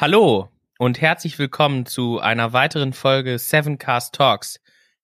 Hallo und herzlich willkommen zu einer weiteren Folge Seven Cast Talks.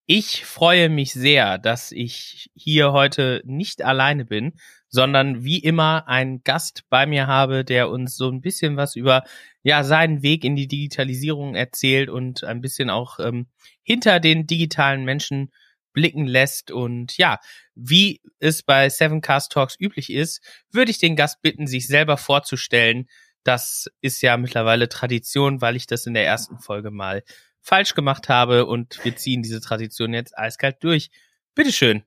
Ich freue mich sehr, dass ich hier heute nicht alleine bin, sondern wie immer einen Gast bei mir habe, der uns so ein bisschen was über ja seinen Weg in die Digitalisierung erzählt und ein bisschen auch ähm, hinter den digitalen Menschen blicken lässt. Und ja, wie es bei Seven Cast Talks üblich ist, würde ich den Gast bitten, sich selber vorzustellen, das ist ja mittlerweile Tradition, weil ich das in der ersten Folge mal falsch gemacht habe und wir ziehen diese Tradition jetzt eiskalt durch. Bitteschön.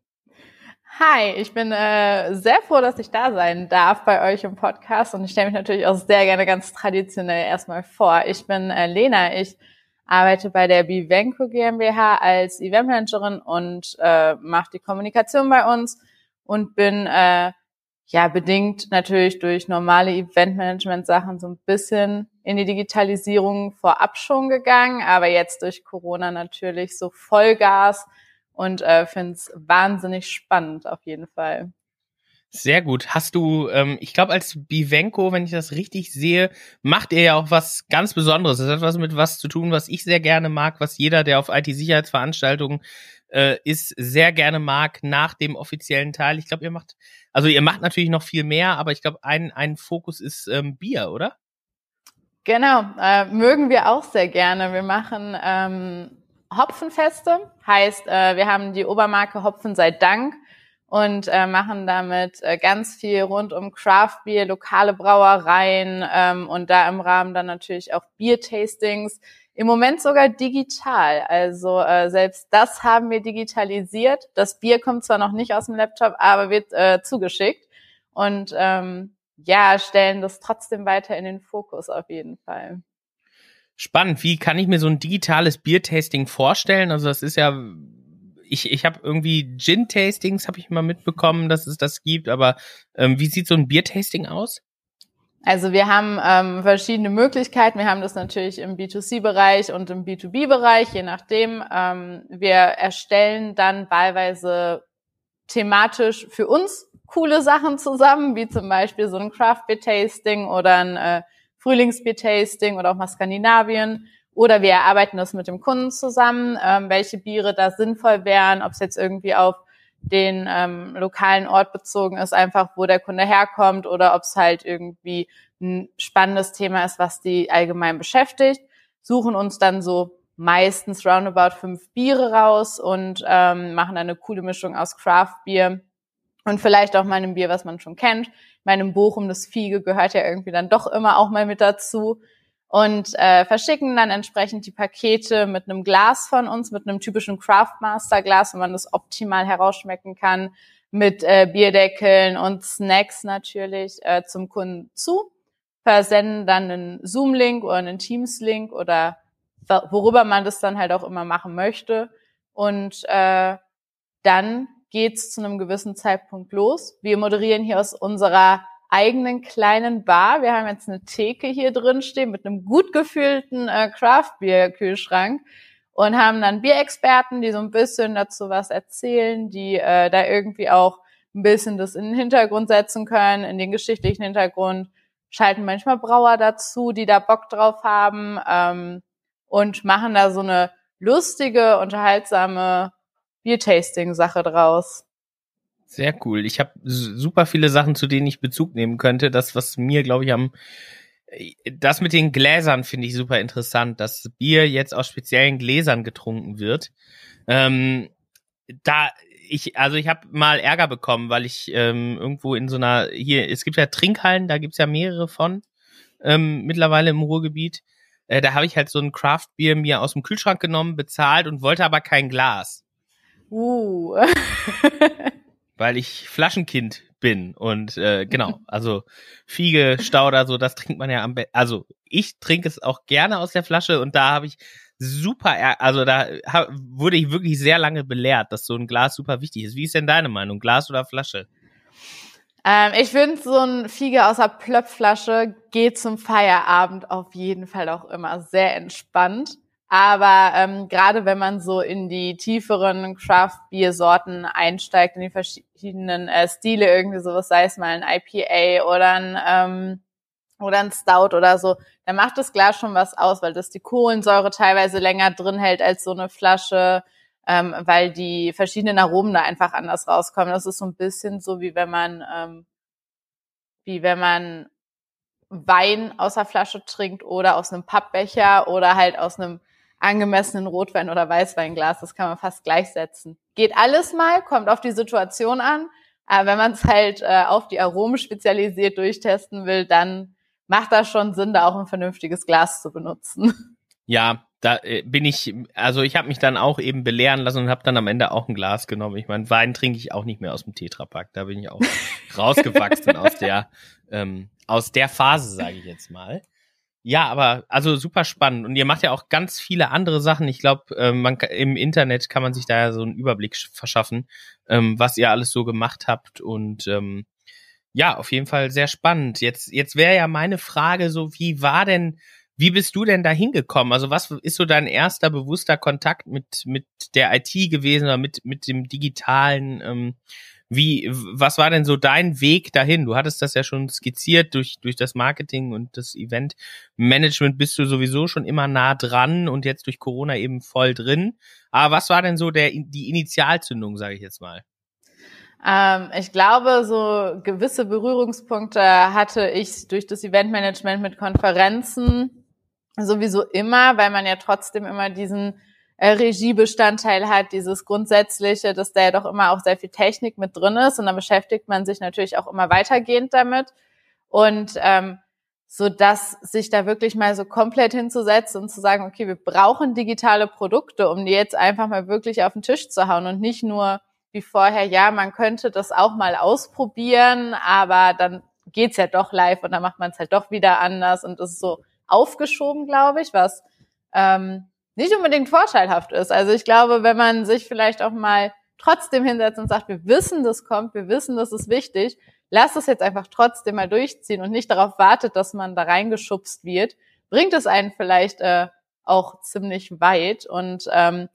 Hi, ich bin äh, sehr froh, dass ich da sein darf bei euch im Podcast und ich stelle mich natürlich auch sehr gerne ganz traditionell erstmal vor. Ich bin äh, Lena, ich arbeite bei der Bivenco GmbH als Eventmanagerin und äh, mache die Kommunikation bei uns und bin äh, ja, bedingt natürlich durch normale Eventmanagement-Sachen so ein bisschen in die Digitalisierung vorab schon gegangen, aber jetzt durch Corona natürlich so Vollgas und äh, finde es wahnsinnig spannend auf jeden Fall. Sehr gut. Hast du, ähm, ich glaube, als Bivenko, wenn ich das richtig sehe, macht ihr ja auch was ganz Besonderes. Das hat was mit was zu tun, was ich sehr gerne mag, was jeder, der auf IT-Sicherheitsveranstaltungen äh, ist, sehr gerne mag nach dem offiziellen Teil. Ich glaube, ihr macht also ihr macht natürlich noch viel mehr, aber ich glaube, ein, ein Fokus ist ähm, Bier, oder? Genau, äh, mögen wir auch sehr gerne. Wir machen ähm, Hopfenfeste, heißt, äh, wir haben die Obermarke Hopfen sei Dank und äh, machen damit äh, ganz viel rund um Craft Beer, lokale Brauereien ähm, und da im Rahmen dann natürlich auch Biertastings. Im Moment sogar digital. Also äh, selbst das haben wir digitalisiert. Das Bier kommt zwar noch nicht aus dem Laptop, aber wird äh, zugeschickt. Und ähm, ja, stellen das trotzdem weiter in den Fokus auf jeden Fall. Spannend. Wie kann ich mir so ein digitales Biertasting vorstellen? Also das ist ja, ich, ich habe irgendwie Gin-Tastings, habe ich mal mitbekommen, dass es das gibt. Aber ähm, wie sieht so ein Biertasting aus? Also wir haben ähm, verschiedene Möglichkeiten. Wir haben das natürlich im B2C-Bereich und im B2B-Bereich, je nachdem. Ähm, wir erstellen dann wahlweise thematisch für uns coole Sachen zusammen, wie zum Beispiel so ein Craft Beer Tasting oder ein äh, Frühlingsbier Tasting oder auch mal Skandinavien. Oder wir erarbeiten das mit dem Kunden zusammen, ähm, welche Biere da sinnvoll wären, ob es jetzt irgendwie auf den ähm, lokalen Ort bezogen ist, einfach wo der Kunde herkommt oder ob es halt irgendwie ein spannendes Thema ist, was die allgemein beschäftigt, suchen uns dann so meistens roundabout fünf Biere raus und ähm, machen eine coole Mischung aus Craft Bier und vielleicht auch mal einem Bier, was man schon kennt. Meinem Bochum, das Fiege gehört ja irgendwie dann doch immer auch mal mit dazu und äh, verschicken dann entsprechend die Pakete mit einem Glas von uns, mit einem typischen Craftmaster Glas, wenn man das optimal herausschmecken kann, mit äh, Bierdeckeln und Snacks natürlich äh, zum Kunden zu, versenden dann einen Zoom-Link oder einen Teams-Link oder worüber man das dann halt auch immer machen möchte und äh, dann geht's zu einem gewissen Zeitpunkt los. Wir moderieren hier aus unserer eigenen kleinen Bar. Wir haben jetzt eine Theke hier drin stehen mit einem gut gefüllten äh, Craft Beer Kühlschrank und haben dann Bierexperten, die so ein bisschen dazu was erzählen, die äh, da irgendwie auch ein bisschen das in den Hintergrund setzen können, in den geschichtlichen Hintergrund, schalten manchmal Brauer dazu, die da Bock drauf haben ähm, und machen da so eine lustige, unterhaltsame Biertasting-Sache draus. Sehr cool. Ich habe super viele Sachen, zu denen ich Bezug nehmen könnte. Das, was mir, glaube ich, am das mit den Gläsern finde ich super interessant, dass Bier jetzt aus speziellen Gläsern getrunken wird. Ähm, da ich, also ich habe mal Ärger bekommen, weil ich ähm, irgendwo in so einer hier, es gibt ja Trinkhallen, da gibt's ja mehrere von ähm, mittlerweile im Ruhrgebiet. Äh, da habe ich halt so ein Craft-Bier mir aus dem Kühlschrank genommen, bezahlt und wollte aber kein Glas. Uh. weil ich Flaschenkind bin und äh, genau, also Fiege, Stauder, so das trinkt man ja am besten. Also ich trinke es auch gerne aus der Flasche und da habe ich super, also da hab, wurde ich wirklich sehr lange belehrt, dass so ein Glas super wichtig ist. Wie ist denn deine Meinung, Glas oder Flasche? Ähm, ich finde, so ein Fiege aus der Plöpfflasche geht zum Feierabend auf jeden Fall auch immer sehr entspannt. Aber ähm, gerade wenn man so in die tieferen Craft-Bier-Sorten einsteigt, in die verschiedenen äh, Stile, irgendwie sowas, sei es mal ein IPA oder ein ähm, oder ein Stout oder so, dann macht das Glas schon was aus, weil das die Kohlensäure teilweise länger drin hält als so eine Flasche, ähm, weil die verschiedenen Aromen da einfach anders rauskommen. Das ist so ein bisschen so, wie wenn man, ähm, wie wenn man Wein aus der Flasche trinkt oder aus einem Pappbecher oder halt aus einem angemessenen Rotwein- oder Weißweinglas. Das kann man fast gleichsetzen. Geht alles mal, kommt auf die Situation an. Aber wenn man es halt äh, auf die Aromen spezialisiert durchtesten will, dann macht das schon Sinn, da auch ein vernünftiges Glas zu benutzen. Ja, da äh, bin ich, also ich habe mich dann auch eben belehren lassen und habe dann am Ende auch ein Glas genommen. Ich meine, Wein trinke ich auch nicht mehr aus dem Tetrapack. Da bin ich auch rausgewachsen aus der ähm, aus der Phase, sage ich jetzt mal. Ja, aber also super spannend. Und ihr macht ja auch ganz viele andere Sachen. Ich glaube, ähm, man im Internet kann man sich da ja so einen Überblick verschaffen, ähm, was ihr alles so gemacht habt. Und ähm, ja, auf jeden Fall sehr spannend. Jetzt, jetzt wäre ja meine Frage so, wie war denn, wie bist du denn da hingekommen? Also was ist so dein erster bewusster Kontakt mit, mit der IT gewesen oder mit, mit dem digitalen? Ähm, wie, was war denn so dein Weg dahin? Du hattest das ja schon skizziert durch, durch das Marketing und das Event-Management bist du sowieso schon immer nah dran und jetzt durch Corona eben voll drin. Aber was war denn so der, die Initialzündung, sage ich jetzt mal? Ähm, ich glaube, so gewisse Berührungspunkte hatte ich durch das Eventmanagement mit Konferenzen sowieso immer, weil man ja trotzdem immer diesen äh, Regiebestandteil hat, dieses grundsätzliche, dass da ja doch immer auch sehr viel Technik mit drin ist. Und dann beschäftigt man sich natürlich auch immer weitergehend damit. Und ähm, so dass sich da wirklich mal so komplett hinzusetzen und zu sagen, okay, wir brauchen digitale Produkte, um die jetzt einfach mal wirklich auf den Tisch zu hauen und nicht nur wie vorher, ja, man könnte das auch mal ausprobieren, aber dann geht's ja doch live und dann macht man es halt doch wieder anders. Und das ist so aufgeschoben, glaube ich, was ähm, nicht unbedingt vorteilhaft ist. Also ich glaube, wenn man sich vielleicht auch mal trotzdem hinsetzt und sagt, wir wissen, das kommt, wir wissen, das ist wichtig, lass es jetzt einfach trotzdem mal durchziehen und nicht darauf wartet, dass man da reingeschubst wird, bringt es einen vielleicht äh, auch ziemlich weit. Und ähm,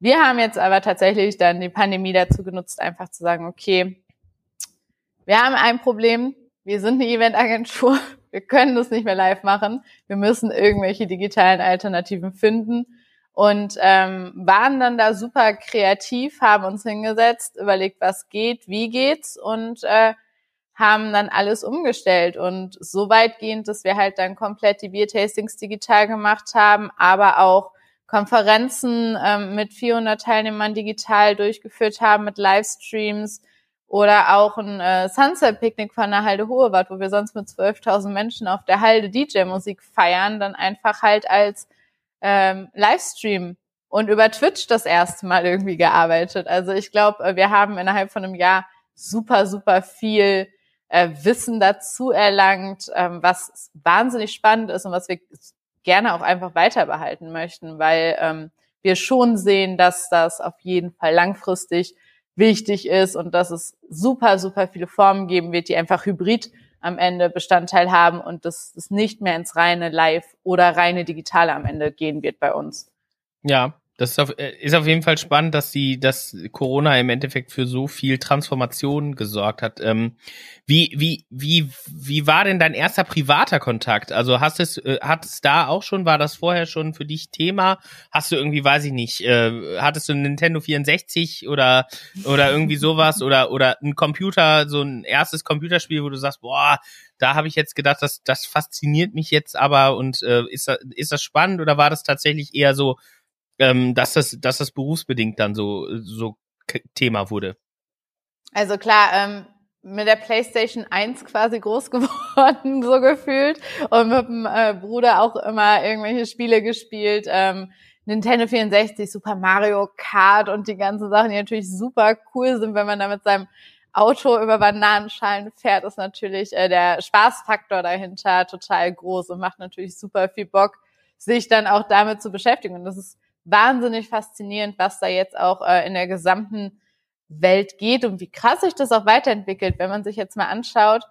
wir haben jetzt aber tatsächlich dann die Pandemie dazu genutzt, einfach zu sagen, okay, wir haben ein Problem, wir sind eine Eventagentur, wir können das nicht mehr live machen, wir müssen irgendwelche digitalen Alternativen finden. Und ähm, waren dann da super kreativ, haben uns hingesetzt, überlegt, was geht, wie geht's und äh, haben dann alles umgestellt. Und so weitgehend, dass wir halt dann komplett die Bier-Tastings digital gemacht haben, aber auch Konferenzen ähm, mit 400 Teilnehmern digital durchgeführt haben, mit Livestreams oder auch ein äh, Sunset-Picknick von der Halde Hohewart, wo wir sonst mit 12.000 Menschen auf der Halde DJ-Musik feiern, dann einfach halt als ähm, Livestream und über Twitch das erste Mal irgendwie gearbeitet. Also ich glaube, äh, wir haben innerhalb von einem Jahr super, super viel äh, Wissen dazu erlangt, ähm, was wahnsinnig spannend ist und was wir gerne auch einfach weiter behalten möchten, weil ähm, wir schon sehen, dass das auf jeden Fall langfristig wichtig ist und dass es super, super viele Formen geben wird, die einfach hybrid am Ende Bestandteil haben und dass es nicht mehr ins reine Live oder reine Digitale am Ende gehen wird bei uns. Ja, das ist auf, äh, ist auf jeden Fall spannend, dass die, dass Corona im Endeffekt für so viel Transformation gesorgt hat. Ähm, wie, wie, wie, wie war denn dein erster privater Kontakt? Also hast es, äh, hat es da auch schon, war das vorher schon für dich Thema? Hast du irgendwie, weiß ich nicht, äh, hattest du ein Nintendo 64 oder, oder irgendwie sowas oder, oder ein Computer, so ein erstes Computerspiel, wo du sagst, boah, da habe ich jetzt gedacht, das, das fasziniert mich jetzt aber und äh, ist, das, ist das spannend oder war das tatsächlich eher so, ähm, dass das, dass das berufsbedingt dann so, so Thema wurde. Also klar, ähm, mit der PlayStation 1 quasi groß geworden, so gefühlt. Und mit dem äh, Bruder auch immer irgendwelche Spiele gespielt. Ähm, Nintendo 64, Super Mario Kart und die ganzen Sachen, die natürlich super cool sind, wenn man da mit seinem Auto über Bananenschalen fährt, ist natürlich äh, der Spaßfaktor dahinter total groß und macht natürlich super viel Bock, sich dann auch damit zu beschäftigen. Und das ist wahnsinnig faszinierend, was da jetzt auch äh, in der gesamten Welt geht und wie krass sich das auch weiterentwickelt, wenn man sich jetzt mal anschaut,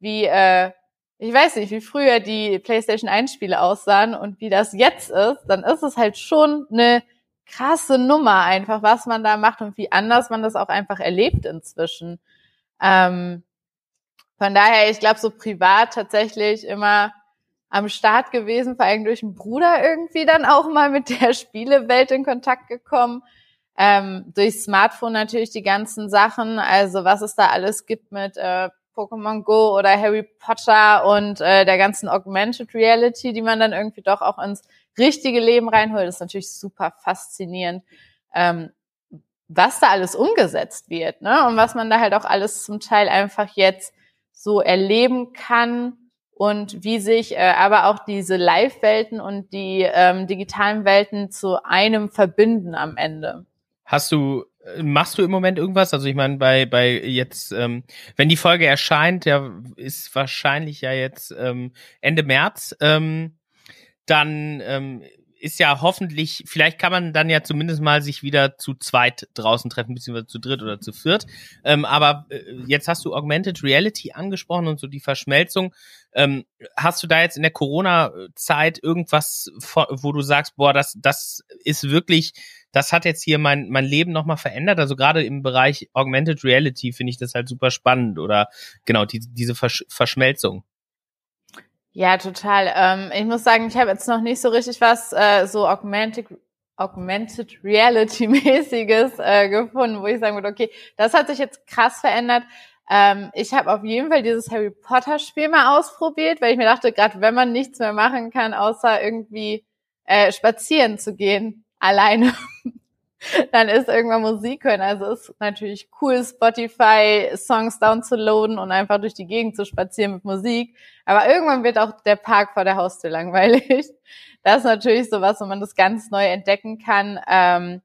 wie, äh, ich weiß nicht, wie früher die PlayStation 1 Spiele aussahen und wie das jetzt ist, dann ist es halt schon eine krasse Nummer einfach, was man da macht und wie anders man das auch einfach erlebt inzwischen. Ähm, von daher, ich glaube, so privat tatsächlich immer am Start gewesen, vor allem durch einen Bruder irgendwie dann auch mal mit der Spielewelt in Kontakt gekommen. Ähm, durch Smartphone natürlich die ganzen Sachen, also was es da alles gibt mit äh, Pokémon Go oder Harry Potter und äh, der ganzen Augmented Reality, die man dann irgendwie doch auch ins richtige Leben reinholt, ist natürlich super faszinierend, ähm, was da alles umgesetzt wird, ne? Und was man da halt auch alles zum Teil einfach jetzt so erleben kann und wie sich äh, aber auch diese Live-Welten und die ähm, digitalen Welten zu einem verbinden am Ende. Hast du, äh, machst du im Moment irgendwas? Also ich meine, bei, bei jetzt, ähm, wenn die Folge erscheint, ja, ist wahrscheinlich ja jetzt ähm, Ende März, ähm, dann ähm, ist ja hoffentlich, vielleicht kann man dann ja zumindest mal sich wieder zu zweit draußen treffen, beziehungsweise zu dritt oder zu viert. Ähm, aber äh, jetzt hast du Augmented Reality angesprochen und so die Verschmelzung. Ähm, hast du da jetzt in der Corona-Zeit irgendwas, wo du sagst, boah, das, das ist wirklich, das hat jetzt hier mein, mein Leben nochmal verändert? Also gerade im Bereich Augmented Reality finde ich das halt super spannend oder genau, die, diese Versch Verschmelzung. Ja, total. Ähm, ich muss sagen, ich habe jetzt noch nicht so richtig was äh, so augmented, augmented Reality-mäßiges äh, gefunden, wo ich sagen würde, okay, das hat sich jetzt krass verändert. Ähm, ich habe auf jeden Fall dieses Harry Potter-Spiel mal ausprobiert, weil ich mir dachte, gerade wenn man nichts mehr machen kann, außer irgendwie äh, spazieren zu gehen, alleine, dann ist irgendwann Musik hören. Also ist natürlich cool, Spotify Songs downzuladen und einfach durch die Gegend zu spazieren mit Musik. Aber irgendwann wird auch der Park vor der Haustür langweilig. Das ist natürlich sowas, wo man das ganz neu entdecken kann. Ähm,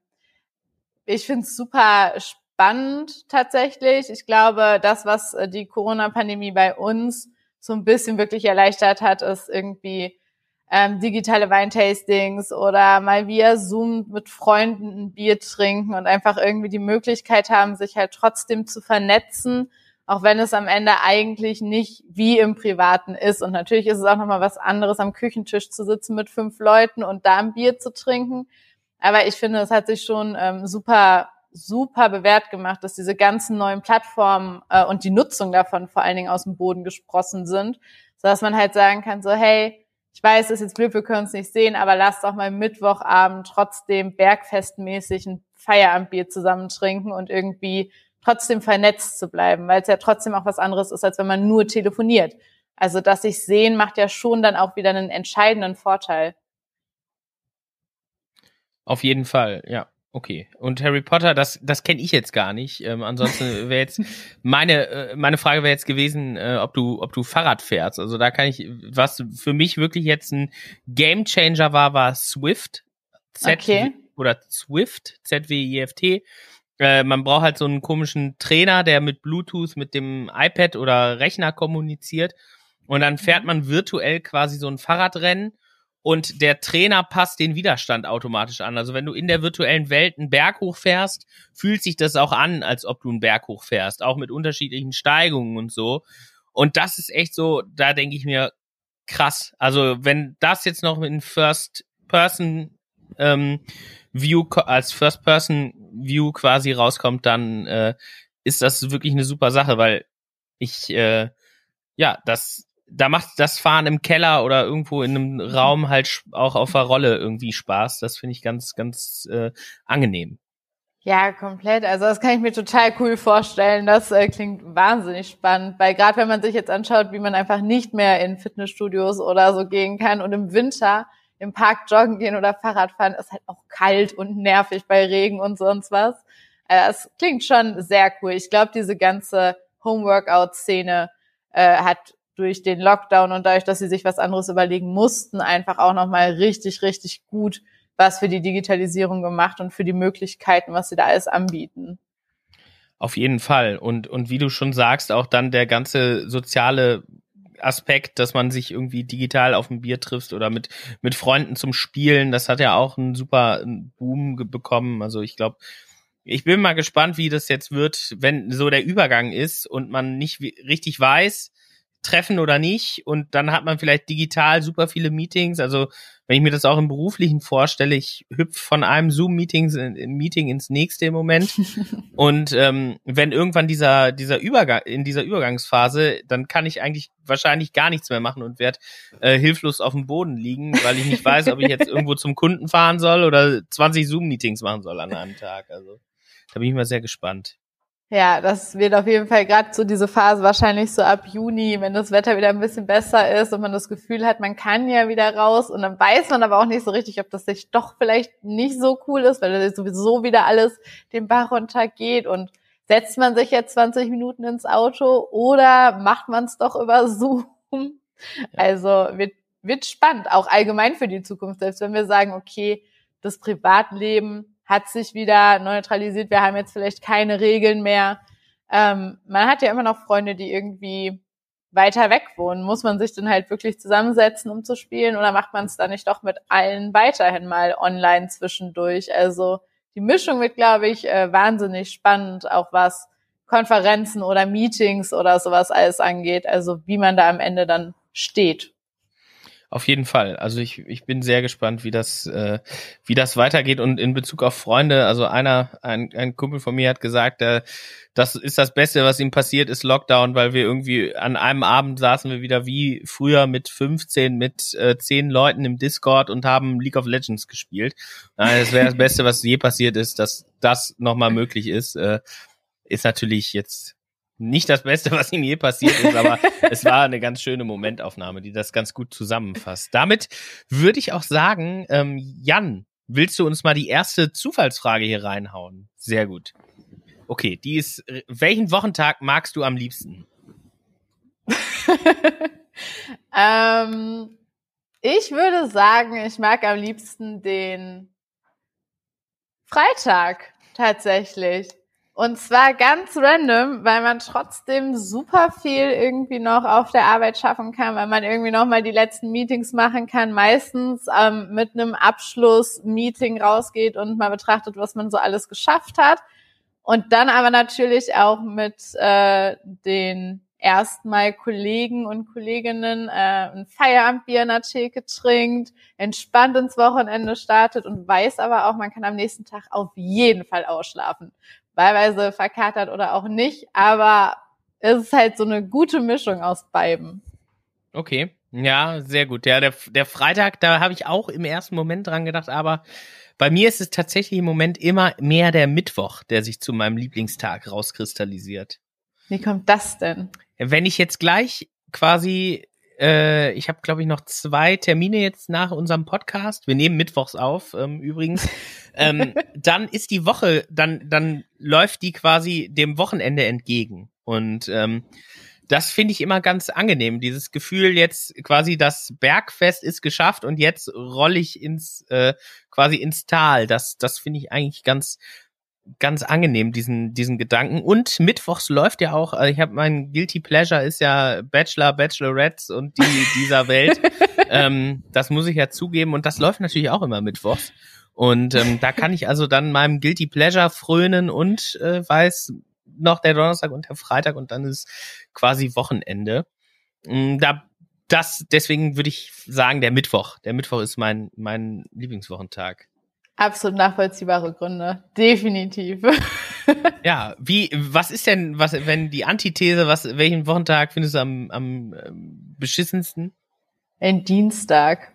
ich finde es super spannend tatsächlich. Ich glaube, das, was äh, die Corona-Pandemie bei uns so ein bisschen wirklich erleichtert hat, ist irgendwie ähm, digitale Weintastings oder mal via Zoom mit Freunden ein Bier trinken und einfach irgendwie die Möglichkeit haben, sich halt trotzdem zu vernetzen, auch wenn es am Ende eigentlich nicht wie im Privaten ist. Und natürlich ist es auch nochmal was anderes, am Küchentisch zu sitzen mit fünf Leuten und da ein Bier zu trinken. Aber ich finde, es hat sich schon ähm, super, super bewährt gemacht, dass diese ganzen neuen Plattformen äh, und die Nutzung davon vor allen Dingen aus dem Boden gesprossen sind, sodass man halt sagen kann, so hey, ich weiß, es ist jetzt blöd, wir können es nicht sehen, aber lasst doch mal Mittwochabend trotzdem bergfestmäßig ein Feierabendbier zusammen trinken und irgendwie trotzdem vernetzt zu bleiben, weil es ja trotzdem auch was anderes ist, als wenn man nur telefoniert. Also, dass sich sehen macht ja schon dann auch wieder einen entscheidenden Vorteil. Auf jeden Fall, ja. Okay. Und Harry Potter, das, das kenne ich jetzt gar nicht. Ähm, ansonsten wäre jetzt meine, äh, meine Frage wäre jetzt gewesen, äh, ob du, ob du Fahrrad fährst. Also da kann ich, was für mich wirklich jetzt ein Game Changer war, war Swift. Z okay. oder Swift, Z-W-I-F-T. Äh, man braucht halt so einen komischen Trainer, der mit Bluetooth mit dem iPad oder Rechner kommuniziert. Und dann fährt mhm. man virtuell quasi so ein Fahrradrennen und der Trainer passt den Widerstand automatisch an. Also wenn du in der virtuellen Welt einen Berg hochfährst, fühlt sich das auch an, als ob du einen Berg hochfährst, auch mit unterschiedlichen Steigungen und so. Und das ist echt so, da denke ich mir, krass. Also wenn das jetzt noch in First Person ähm, View als First Person View quasi rauskommt, dann äh, ist das wirklich eine super Sache, weil ich äh, ja das da macht das Fahren im Keller oder irgendwo in einem Raum halt auch auf der Rolle irgendwie Spaß. Das finde ich ganz, ganz äh, angenehm. Ja, komplett. Also das kann ich mir total cool vorstellen. Das äh, klingt wahnsinnig spannend, weil gerade wenn man sich jetzt anschaut, wie man einfach nicht mehr in Fitnessstudios oder so gehen kann und im Winter im Park joggen gehen oder Fahrrad fahren, ist halt auch kalt und nervig bei Regen und sonst was. Äh, das klingt schon sehr cool. Ich glaube, diese ganze Homeworkout-Szene äh, hat durch den Lockdown und dadurch, dass sie sich was anderes überlegen mussten, einfach auch nochmal richtig, richtig gut was für die Digitalisierung gemacht und für die Möglichkeiten, was sie da alles anbieten. Auf jeden Fall. Und, und wie du schon sagst, auch dann der ganze soziale Aspekt, dass man sich irgendwie digital auf ein Bier trifft oder mit, mit Freunden zum Spielen, das hat ja auch einen super Boom bekommen. Also ich glaube, ich bin mal gespannt, wie das jetzt wird, wenn so der Übergang ist und man nicht richtig weiß, treffen oder nicht. Und dann hat man vielleicht digital super viele Meetings. Also wenn ich mir das auch im Beruflichen vorstelle, ich hüpfe von einem Zoom-Meeting Meeting ins nächste im Moment. und ähm, wenn irgendwann dieser, dieser Übergang, in dieser Übergangsphase, dann kann ich eigentlich wahrscheinlich gar nichts mehr machen und werde äh, hilflos auf dem Boden liegen, weil ich nicht weiß, ob ich jetzt irgendwo zum Kunden fahren soll oder 20 Zoom-Meetings machen soll an einem Tag. Also da bin ich mal sehr gespannt. Ja, das wird auf jeden Fall gerade so diese Phase wahrscheinlich so ab Juni, wenn das Wetter wieder ein bisschen besser ist und man das Gefühl hat, man kann ja wieder raus und dann weiß man aber auch nicht so richtig, ob das sich doch vielleicht nicht so cool ist, weil sowieso wieder alles den Bach runtergeht und setzt man sich jetzt 20 Minuten ins Auto oder macht man es doch über Zoom? Ja. Also wird, wird spannend, auch allgemein für die Zukunft, selbst wenn wir sagen, okay, das Privatleben hat sich wieder neutralisiert. Wir haben jetzt vielleicht keine Regeln mehr. Ähm, man hat ja immer noch Freunde, die irgendwie weiter weg wohnen. Muss man sich dann halt wirklich zusammensetzen, um zu spielen, oder macht man es dann nicht doch mit allen weiterhin mal online zwischendurch? Also die Mischung wird, glaube ich, äh, wahnsinnig spannend, auch was Konferenzen oder Meetings oder sowas alles angeht. Also wie man da am Ende dann steht. Auf jeden Fall. Also ich, ich bin sehr gespannt, wie das, äh, wie das weitergeht. Und in Bezug auf Freunde, also einer, ein, ein Kumpel von mir hat gesagt, äh, das ist das Beste, was ihm passiert, ist Lockdown, weil wir irgendwie an einem Abend saßen wir wieder wie früher mit 15, mit äh, 10 Leuten im Discord und haben League of Legends gespielt. Äh, das wäre das Beste, was je passiert ist, dass das nochmal möglich ist. Äh, ist natürlich jetzt nicht das Beste, was ihm je passiert ist, aber es war eine ganz schöne Momentaufnahme, die das ganz gut zusammenfasst. Damit würde ich auch sagen, ähm, Jan, willst du uns mal die erste Zufallsfrage hier reinhauen? Sehr gut. Okay, die ist, welchen Wochentag magst du am liebsten? ähm, ich würde sagen, ich mag am liebsten den Freitag tatsächlich. Und zwar ganz random, weil man trotzdem super viel irgendwie noch auf der Arbeit schaffen kann, weil man irgendwie noch mal die letzten Meetings machen kann, meistens ähm, mit einem Abschluss-Meeting rausgeht und mal betrachtet, was man so alles geschafft hat. Und dann aber natürlich auch mit äh, den erstmal Kollegen und Kolleginnen äh, ein Feierabendbier in der Theke trinkt, entspannt ins Wochenende startet und weiß aber auch, man kann am nächsten Tag auf jeden Fall ausschlafen wahlweise verkatert oder auch nicht, aber es ist halt so eine gute Mischung aus beiden. Okay, ja, sehr gut. Ja, der, der Freitag, da habe ich auch im ersten Moment dran gedacht, aber bei mir ist es tatsächlich im Moment immer mehr der Mittwoch, der sich zu meinem Lieblingstag rauskristallisiert. Wie kommt das denn? Wenn ich jetzt gleich quasi äh, ich habe, glaube ich, noch zwei Termine jetzt nach unserem Podcast. Wir nehmen mittwochs auf, ähm, übrigens. ähm, dann ist die Woche, dann, dann läuft die quasi dem Wochenende entgegen. Und ähm, das finde ich immer ganz angenehm. Dieses Gefühl jetzt quasi das Bergfest ist geschafft und jetzt rolle ich ins äh, quasi ins Tal. Das das finde ich eigentlich ganz ganz angenehm, diesen, diesen Gedanken. Und mittwochs läuft ja auch, also ich habe mein Guilty Pleasure ist ja Bachelor, Bachelorettes und die dieser Welt. ähm, das muss ich ja zugeben. Und das läuft natürlich auch immer mittwochs. Und ähm, da kann ich also dann meinem Guilty Pleasure frönen und äh, weiß noch der Donnerstag und der Freitag und dann ist quasi Wochenende. Mm, da das deswegen würde ich sagen der Mittwoch. Der Mittwoch ist mein mein Lieblingswochentag. Absolut nachvollziehbare Gründe. Definitiv. ja, wie, was ist denn, was, wenn die Antithese, was, welchen Wochentag findest du am, am ähm, beschissensten? Ein Dienstag.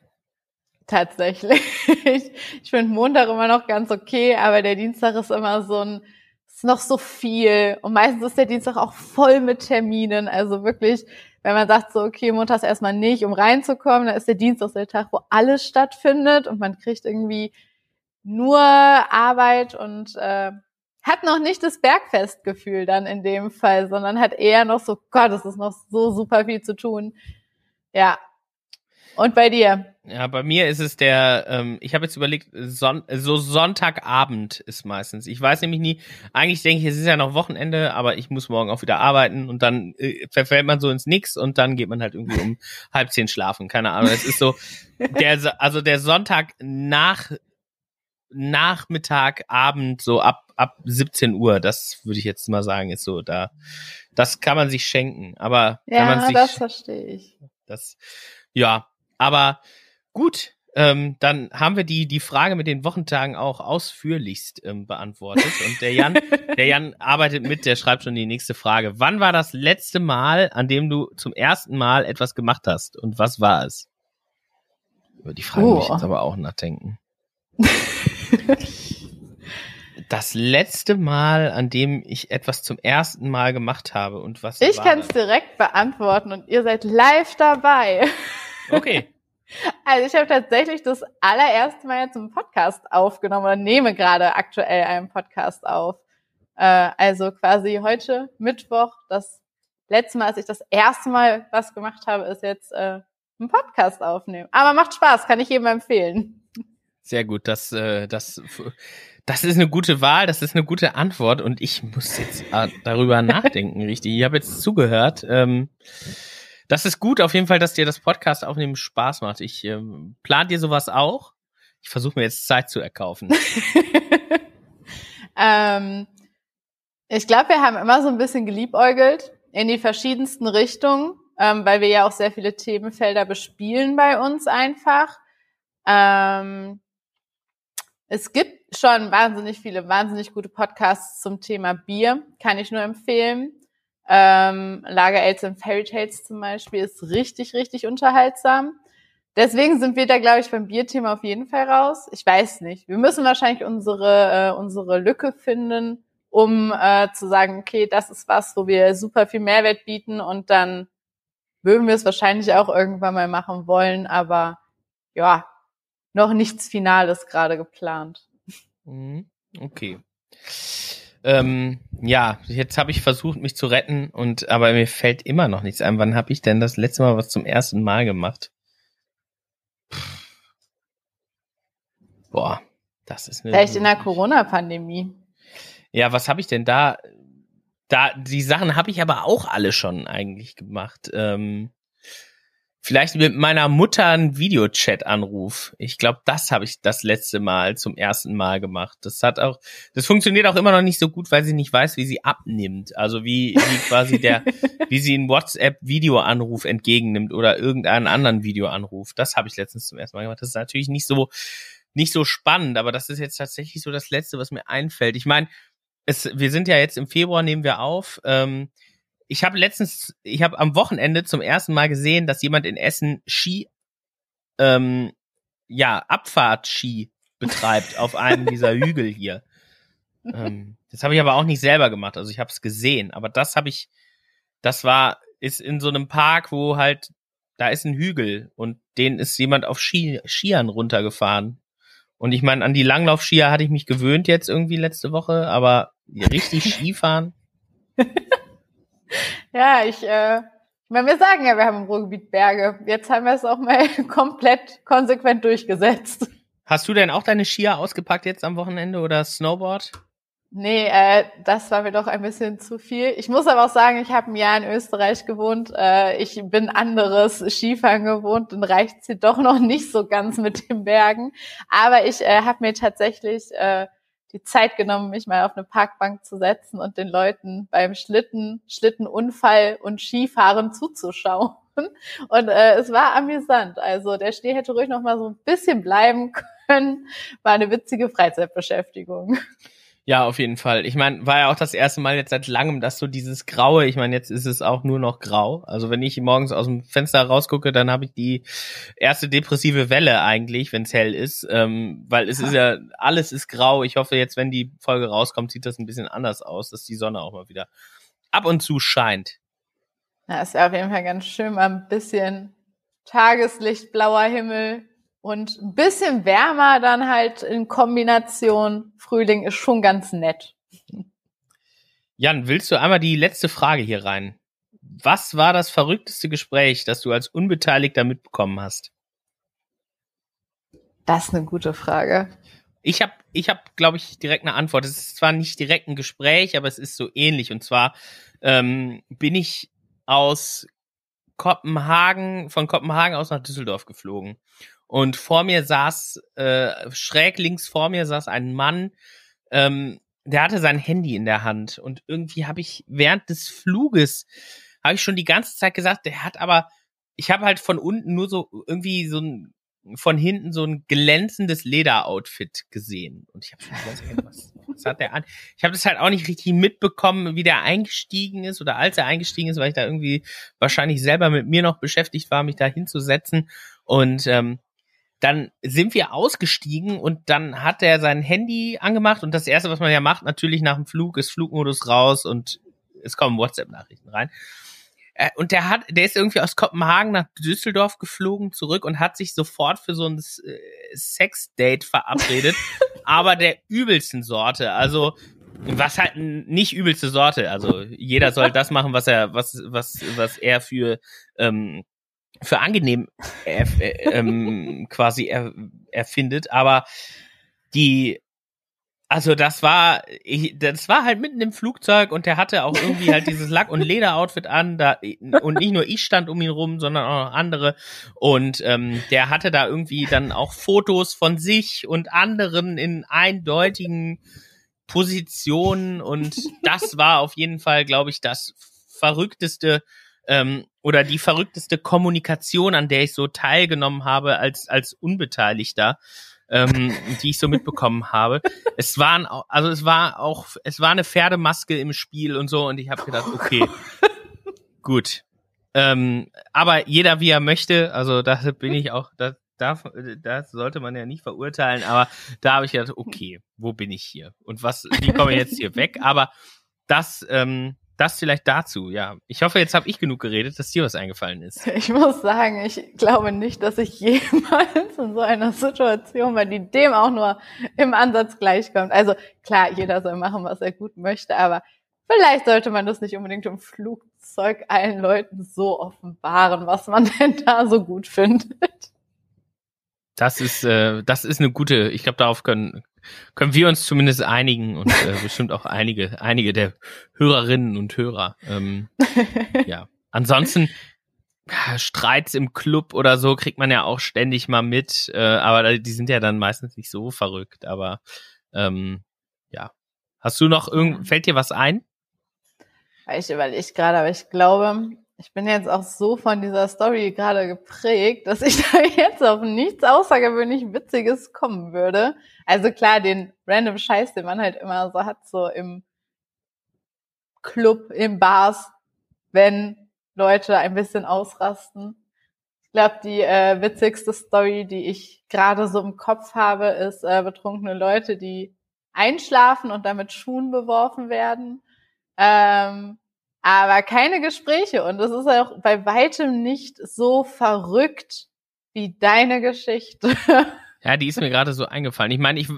Tatsächlich. ich finde Montag immer noch ganz okay, aber der Dienstag ist immer so ein, ist noch so viel. Und meistens ist der Dienstag auch voll mit Terminen. Also wirklich, wenn man sagt so, okay, montags erstmal nicht, um reinzukommen, dann ist der Dienstag der Tag, wo alles stattfindet und man kriegt irgendwie nur Arbeit und äh, hat noch nicht das Bergfestgefühl dann in dem Fall, sondern hat eher noch so, Gott, es ist noch so super viel zu tun. Ja. Und bei dir? Ja, bei mir ist es der, ähm, ich habe jetzt überlegt, Son so Sonntagabend ist meistens. Ich weiß nämlich nie, eigentlich denke ich, es ist ja noch Wochenende, aber ich muss morgen auch wieder arbeiten und dann äh, verfällt man so ins Nix und dann geht man halt irgendwie um halb zehn schlafen. Keine Ahnung. Es ist so, der, also der Sonntag nach Nachmittag, Abend, so ab, ab 17 Uhr, das würde ich jetzt mal sagen, ist so da, Das kann man sich schenken. Aber ja, wenn man sich, das verstehe ich. Das, ja, aber gut. Ähm, dann haben wir die, die Frage mit den Wochentagen auch ausführlichst ähm, beantwortet. Und der Jan, der Jan arbeitet mit, der schreibt schon die nächste Frage. Wann war das letzte Mal, an dem du zum ersten Mal etwas gemacht hast? Und was war es? Über die Frage oh. muss ich jetzt aber auch nachdenken. das letzte Mal, an dem ich etwas zum ersten Mal gemacht habe und was Ich kann es direkt beantworten und ihr seid live dabei. Okay. Also ich habe tatsächlich das allererste Mal jetzt einen Podcast aufgenommen oder nehme gerade aktuell einen Podcast auf. Äh, also quasi heute Mittwoch. Das letzte Mal, als ich das erste Mal was gemacht habe, ist jetzt äh, einen Podcast aufnehmen. Aber macht Spaß, kann ich jedem empfehlen. Sehr gut, das, äh, das, das ist eine gute Wahl, das ist eine gute Antwort und ich muss jetzt äh, darüber nachdenken, richtig. Ich habe jetzt zugehört. Ähm, das ist gut auf jeden Fall, dass dir das Podcast aufnehmen Spaß macht. Ich ähm, plant dir sowas auch. Ich versuche mir jetzt Zeit zu erkaufen. ähm, ich glaube, wir haben immer so ein bisschen geliebäugelt in die verschiedensten Richtungen, ähm, weil wir ja auch sehr viele Themenfelder bespielen bei uns einfach. Ähm, es gibt schon wahnsinnig viele, wahnsinnig gute Podcasts zum Thema Bier, kann ich nur empfehlen. Ähm, Lager Ales and Fairy Tales zum Beispiel ist richtig, richtig unterhaltsam. Deswegen sind wir da, glaube ich, beim Bierthema auf jeden Fall raus. Ich weiß nicht. Wir müssen wahrscheinlich unsere, äh, unsere Lücke finden, um äh, zu sagen, okay, das ist was, wo wir super viel Mehrwert bieten und dann würden wir es wahrscheinlich auch irgendwann mal machen wollen, aber ja, noch nichts Finales gerade geplant. Mhm. Okay. Ähm, ja, jetzt habe ich versucht, mich zu retten und aber mir fällt immer noch nichts ein. Wann habe ich denn das letzte Mal was zum ersten Mal gemacht? Boah, das ist eine. Vielleicht in der Corona-Pandemie. Ja, was habe ich denn da? Da die Sachen habe ich aber auch alle schon eigentlich gemacht. Ähm, Vielleicht mit meiner Mutter einen Videochat-Anruf. Ich glaube, das habe ich das letzte Mal zum ersten Mal gemacht. Das hat auch, das funktioniert auch immer noch nicht so gut, weil sie nicht weiß, wie sie abnimmt. Also wie, wie quasi der, wie sie einen WhatsApp-Videoanruf entgegennimmt oder irgendeinen anderen Videoanruf. Das habe ich letztens zum ersten Mal gemacht. Das ist natürlich nicht so, nicht so spannend, aber das ist jetzt tatsächlich so das Letzte, was mir einfällt. Ich meine, es, wir sind ja jetzt im Februar, nehmen wir auf. Ähm, ich habe letztens, ich habe am Wochenende zum ersten Mal gesehen, dass jemand in Essen Ski, ähm, ja, Abfahrtski betreibt auf einem dieser Hügel hier. Ähm, das habe ich aber auch nicht selber gemacht, also ich habe es gesehen. Aber das habe ich, das war, ist in so einem Park, wo halt, da ist ein Hügel und den ist jemand auf Ski, Skiern runtergefahren. Und ich meine, an die Langlaufskier hatte ich mich gewöhnt jetzt irgendwie letzte Woche, aber richtig Skifahren. Ja, ich, äh, ich meine, wir sagen ja, wir haben im Ruhrgebiet Berge. Jetzt haben wir es auch mal komplett konsequent durchgesetzt. Hast du denn auch deine Skier ausgepackt jetzt am Wochenende oder Snowboard? Nee, äh, das war mir doch ein bisschen zu viel. Ich muss aber auch sagen, ich habe ein Jahr in Österreich gewohnt. Äh, ich bin anderes Skifahren gewohnt und reicht sie doch noch nicht so ganz mit den Bergen. Aber ich äh, habe mir tatsächlich äh, die Zeit genommen, mich mal auf eine Parkbank zu setzen und den Leuten beim Schlitten, Schlittenunfall und Skifahren zuzuschauen. Und äh, es war amüsant. Also der Schnee hätte ruhig noch mal so ein bisschen bleiben können. War eine witzige Freizeitbeschäftigung. Ja, auf jeden Fall. Ich meine, war ja auch das erste Mal jetzt seit langem, dass so dieses Graue, ich meine, jetzt ist es auch nur noch grau. Also wenn ich morgens aus dem Fenster rausgucke, dann habe ich die erste depressive Welle eigentlich, wenn es hell ist. Ähm, weil es ist ja, alles ist grau. Ich hoffe jetzt, wenn die Folge rauskommt, sieht das ein bisschen anders aus, dass die Sonne auch mal wieder ab und zu scheint. Ja, ist ja auf jeden Fall ganz schön, mal ein bisschen Tageslicht, blauer Himmel, und ein bisschen wärmer dann halt in Kombination Frühling ist schon ganz nett. Jan, willst du einmal die letzte Frage hier rein? Was war das verrückteste Gespräch, das du als Unbeteiligter mitbekommen hast? Das ist eine gute Frage. Ich habe, ich hab, glaube ich, direkt eine Antwort. Es ist zwar nicht direkt ein Gespräch, aber es ist so ähnlich. Und zwar ähm, bin ich aus Kopenhagen, von Kopenhagen aus nach Düsseldorf geflogen. Und vor mir saß, äh, schräg links vor mir saß ein Mann, ähm, der hatte sein Handy in der Hand. Und irgendwie habe ich während des Fluges habe ich schon die ganze Zeit gesagt, der hat aber ich habe halt von unten nur so irgendwie so ein von hinten so ein glänzendes Lederoutfit gesehen. Und ich habe schon gesagt, was, was hat der an? Ich habe das halt auch nicht richtig mitbekommen, wie der eingestiegen ist oder als er eingestiegen ist, weil ich da irgendwie wahrscheinlich selber mit mir noch beschäftigt war, mich da hinzusetzen. Und ähm, dann sind wir ausgestiegen und dann hat er sein Handy angemacht und das erste, was man ja macht, natürlich nach dem Flug, ist Flugmodus raus und es kommen WhatsApp-Nachrichten rein. Äh, und der hat, der ist irgendwie aus Kopenhagen nach Düsseldorf geflogen zurück und hat sich sofort für so ein äh, Sex-Date verabredet, aber der übelsten Sorte. Also was halt nicht übelste Sorte. Also jeder soll das machen, was er, was, was, was er für ähm, für angenehm er, ähm, quasi er, erfindet. Aber die also das war, ich, das war halt mitten im Flugzeug und der hatte auch irgendwie halt dieses Lack- und Leder-Outfit an, da, und nicht nur ich stand um ihn rum, sondern auch noch andere. Und ähm, der hatte da irgendwie dann auch Fotos von sich und anderen in eindeutigen Positionen und das war auf jeden Fall, glaube ich, das verrückteste ähm, oder die verrückteste Kommunikation, an der ich so teilgenommen habe als als Unbeteiligter ähm, die ich so mitbekommen habe. Es waren, also es war auch, es war eine Pferdemaske im Spiel und so und ich habe gedacht, okay, gut. Ähm, aber jeder wie er möchte, also da bin ich auch, das, darf, das sollte man ja nicht verurteilen, aber da habe ich gedacht, okay, wo bin ich hier? Und was, wie komme ich jetzt hier weg? Aber das, ähm, das vielleicht dazu, ja. Ich hoffe, jetzt habe ich genug geredet, dass dir was eingefallen ist. Ich muss sagen, ich glaube nicht, dass ich jemals in so einer Situation war, die dem auch nur im Ansatz gleichkommt. Also klar, jeder soll machen, was er gut möchte, aber vielleicht sollte man das nicht unbedingt im Flugzeug allen Leuten so offenbaren, was man denn da so gut findet. Das ist, äh, das ist eine gute, ich glaube, darauf können, können wir uns zumindest einigen und äh, bestimmt auch einige, einige der Hörerinnen und Hörer. Ähm, ja. Ansonsten, Streits im Club oder so kriegt man ja auch ständig mal mit, äh, aber die sind ja dann meistens nicht so verrückt. Aber ähm, ja. Hast du noch irgend, fällt dir was ein? Ich überlege gerade, aber ich glaube, ich bin jetzt auch so von dieser Story gerade geprägt, dass ich da jetzt auf nichts außergewöhnlich Witziges kommen würde. Also klar, den random Scheiß, den man halt immer so hat, so im Club, im Bars, wenn Leute ein bisschen ausrasten. Ich glaube, die äh, witzigste Story, die ich gerade so im Kopf habe, ist äh, betrunkene Leute, die einschlafen und damit Schuhen beworfen werden. Ähm, aber keine Gespräche. Und das ist auch bei weitem nicht so verrückt wie deine Geschichte. Ja, die ist mir gerade so eingefallen. Ich meine, ich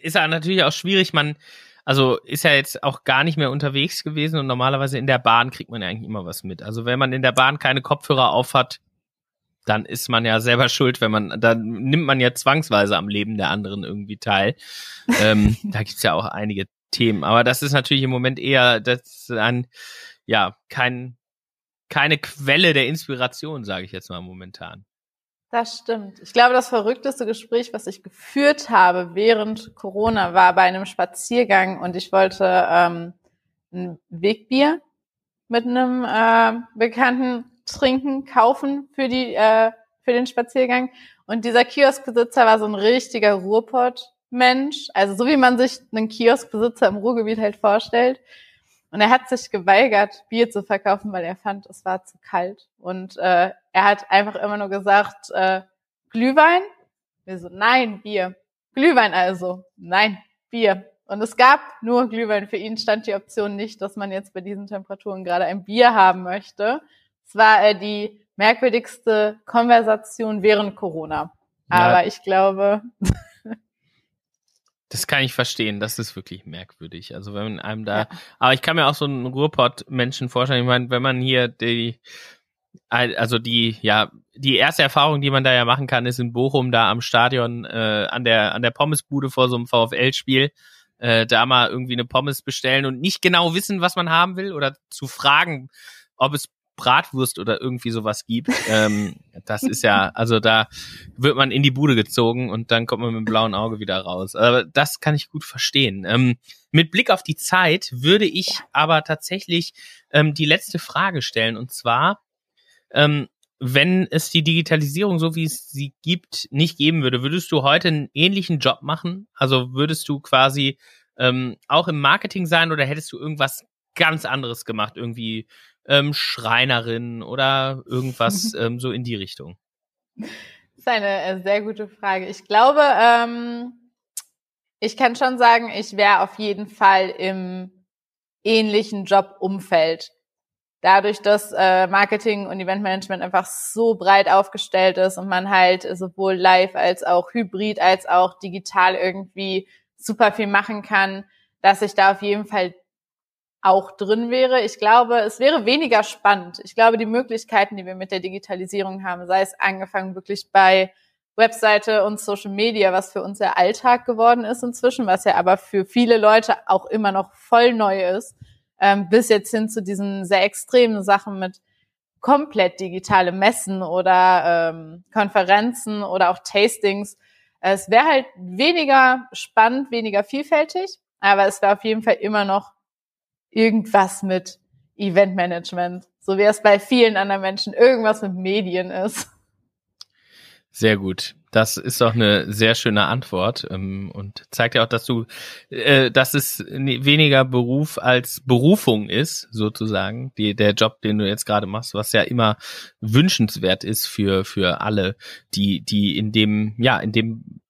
ist ja natürlich auch schwierig, man, also ist ja jetzt auch gar nicht mehr unterwegs gewesen und normalerweise in der Bahn kriegt man ja eigentlich immer was mit. Also wenn man in der Bahn keine Kopfhörer auf hat, dann ist man ja selber schuld, wenn man, dann nimmt man ja zwangsweise am Leben der anderen irgendwie teil. ähm, da gibt's ja auch einige Themen. Aber das ist natürlich im Moment eher, das ein, ja, kein, keine Quelle der Inspiration, sage ich jetzt mal momentan. Das stimmt. Ich glaube, das verrückteste Gespräch, was ich geführt habe während Corona, war bei einem Spaziergang und ich wollte ähm, ein Wegbier mit einem äh, Bekannten trinken, kaufen für die äh, für den Spaziergang. Und dieser Kioskbesitzer war so ein richtiger Ruhrpott-Mensch, also so wie man sich einen Kioskbesitzer im Ruhrgebiet halt vorstellt. Und er hat sich geweigert, Bier zu verkaufen, weil er fand, es war zu kalt. Und äh, er hat einfach immer nur gesagt, äh, Glühwein? Wir so, nein, Bier. Glühwein also, nein, Bier. Und es gab nur Glühwein. Für ihn stand die Option nicht, dass man jetzt bei diesen Temperaturen gerade ein Bier haben möchte. Es war äh, die merkwürdigste Konversation während Corona. Aber ja. ich glaube, Das kann ich verstehen, das ist wirklich merkwürdig. Also wenn einem da, ja. aber ich kann mir auch so einen Ruhrpott-Menschen vorstellen. Ich meine, wenn man hier die, also die, ja, die erste Erfahrung, die man da ja machen kann, ist in Bochum da am Stadion äh, an der an der Pommesbude vor so einem VfL-Spiel. Äh, da mal irgendwie eine Pommes bestellen und nicht genau wissen, was man haben will oder zu fragen, ob es Bratwurst oder irgendwie sowas gibt. ähm, das ist ja, also da wird man in die Bude gezogen und dann kommt man mit dem blauen Auge wieder raus. Aber das kann ich gut verstehen. Ähm, mit Blick auf die Zeit würde ich aber tatsächlich ähm, die letzte Frage stellen. Und zwar, ähm, wenn es die Digitalisierung, so wie es sie gibt, nicht geben würde, würdest du heute einen ähnlichen Job machen? Also würdest du quasi ähm, auch im Marketing sein oder hättest du irgendwas ganz anderes gemacht? Irgendwie ähm, Schreinerin oder irgendwas ähm, so in die Richtung? Das ist eine äh, sehr gute Frage. Ich glaube, ähm, ich kann schon sagen, ich wäre auf jeden Fall im ähnlichen Jobumfeld. Dadurch, dass äh, Marketing und Eventmanagement einfach so breit aufgestellt ist und man halt sowohl live als auch hybrid als auch digital irgendwie super viel machen kann, dass ich da auf jeden Fall auch drin wäre. Ich glaube, es wäre weniger spannend. Ich glaube, die Möglichkeiten, die wir mit der Digitalisierung haben, sei es angefangen wirklich bei Webseite und Social Media, was für uns der Alltag geworden ist inzwischen, was ja aber für viele Leute auch immer noch voll neu ist, ähm, bis jetzt hin zu diesen sehr extremen Sachen mit komplett digitale Messen oder ähm, Konferenzen oder auch Tastings. Es wäre halt weniger spannend, weniger vielfältig, aber es wäre auf jeden Fall immer noch irgendwas mit Eventmanagement, so wie es bei vielen anderen Menschen irgendwas mit Medien ist. Sehr gut. Das ist doch eine sehr schöne Antwort ähm, und zeigt ja auch, dass du, äh, dass es weniger Beruf als Berufung ist, sozusagen, die, der Job, den du jetzt gerade machst, was ja immer wünschenswert ist für für alle, die die in dem ja in dem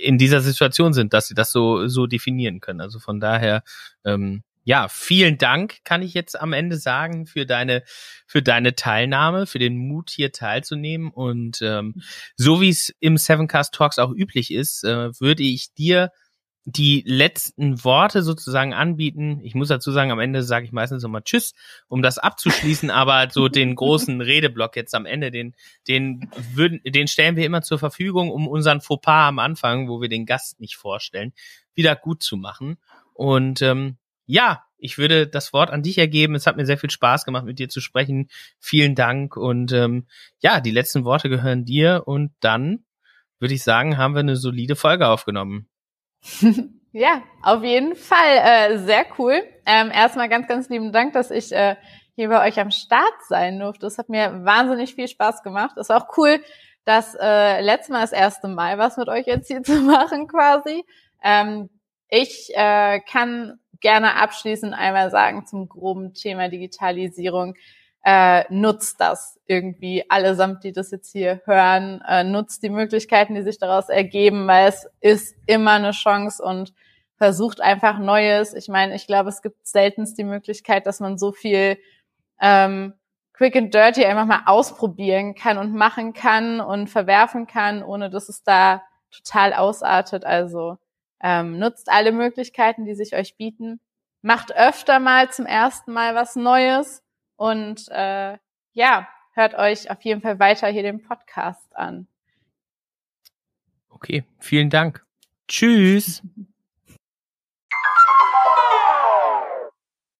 in dieser Situation sind, dass sie das so so definieren können. Also von daher ähm, ja, vielen Dank, kann ich jetzt am Ende sagen, für deine, für deine Teilnahme, für den Mut, hier teilzunehmen. Und ähm, so wie es im Sevencast Talks auch üblich ist, äh, würde ich dir die letzten Worte sozusagen anbieten. Ich muss dazu sagen, am Ende sage ich meistens nochmal Tschüss, um das abzuschließen, aber so den großen Redeblock jetzt am Ende, den, den würden, den stellen wir immer zur Verfügung, um unseren Fauxpas am Anfang, wo wir den Gast nicht vorstellen, wieder gut zu machen. Und ähm, ja, ich würde das Wort an dich ergeben. Es hat mir sehr viel Spaß gemacht, mit dir zu sprechen. Vielen Dank. Und ähm, ja, die letzten Worte gehören dir. Und dann würde ich sagen, haben wir eine solide Folge aufgenommen. ja, auf jeden Fall. Äh, sehr cool. Ähm, erstmal ganz, ganz lieben Dank, dass ich äh, hier bei euch am Start sein durfte. Das hat mir wahnsinnig viel Spaß gemacht. Ist auch cool, dass äh, letztes Mal das erste Mal was mit euch jetzt hier zu machen quasi. Ähm, ich äh, kann gerne abschließend einmal sagen zum groben Thema Digitalisierung. Äh, nutzt das irgendwie allesamt, die das jetzt hier hören, äh, nutzt die Möglichkeiten, die sich daraus ergeben, weil es ist immer eine Chance und versucht einfach Neues. Ich meine, ich glaube, es gibt seltenst die Möglichkeit, dass man so viel ähm, quick and dirty einfach mal ausprobieren kann und machen kann und verwerfen kann, ohne dass es da total ausartet. Also ähm, nutzt alle Möglichkeiten, die sich euch bieten. Macht öfter mal zum ersten Mal was Neues und äh, ja, hört euch auf jeden Fall weiter hier den Podcast an. Okay, vielen Dank. Tschüss.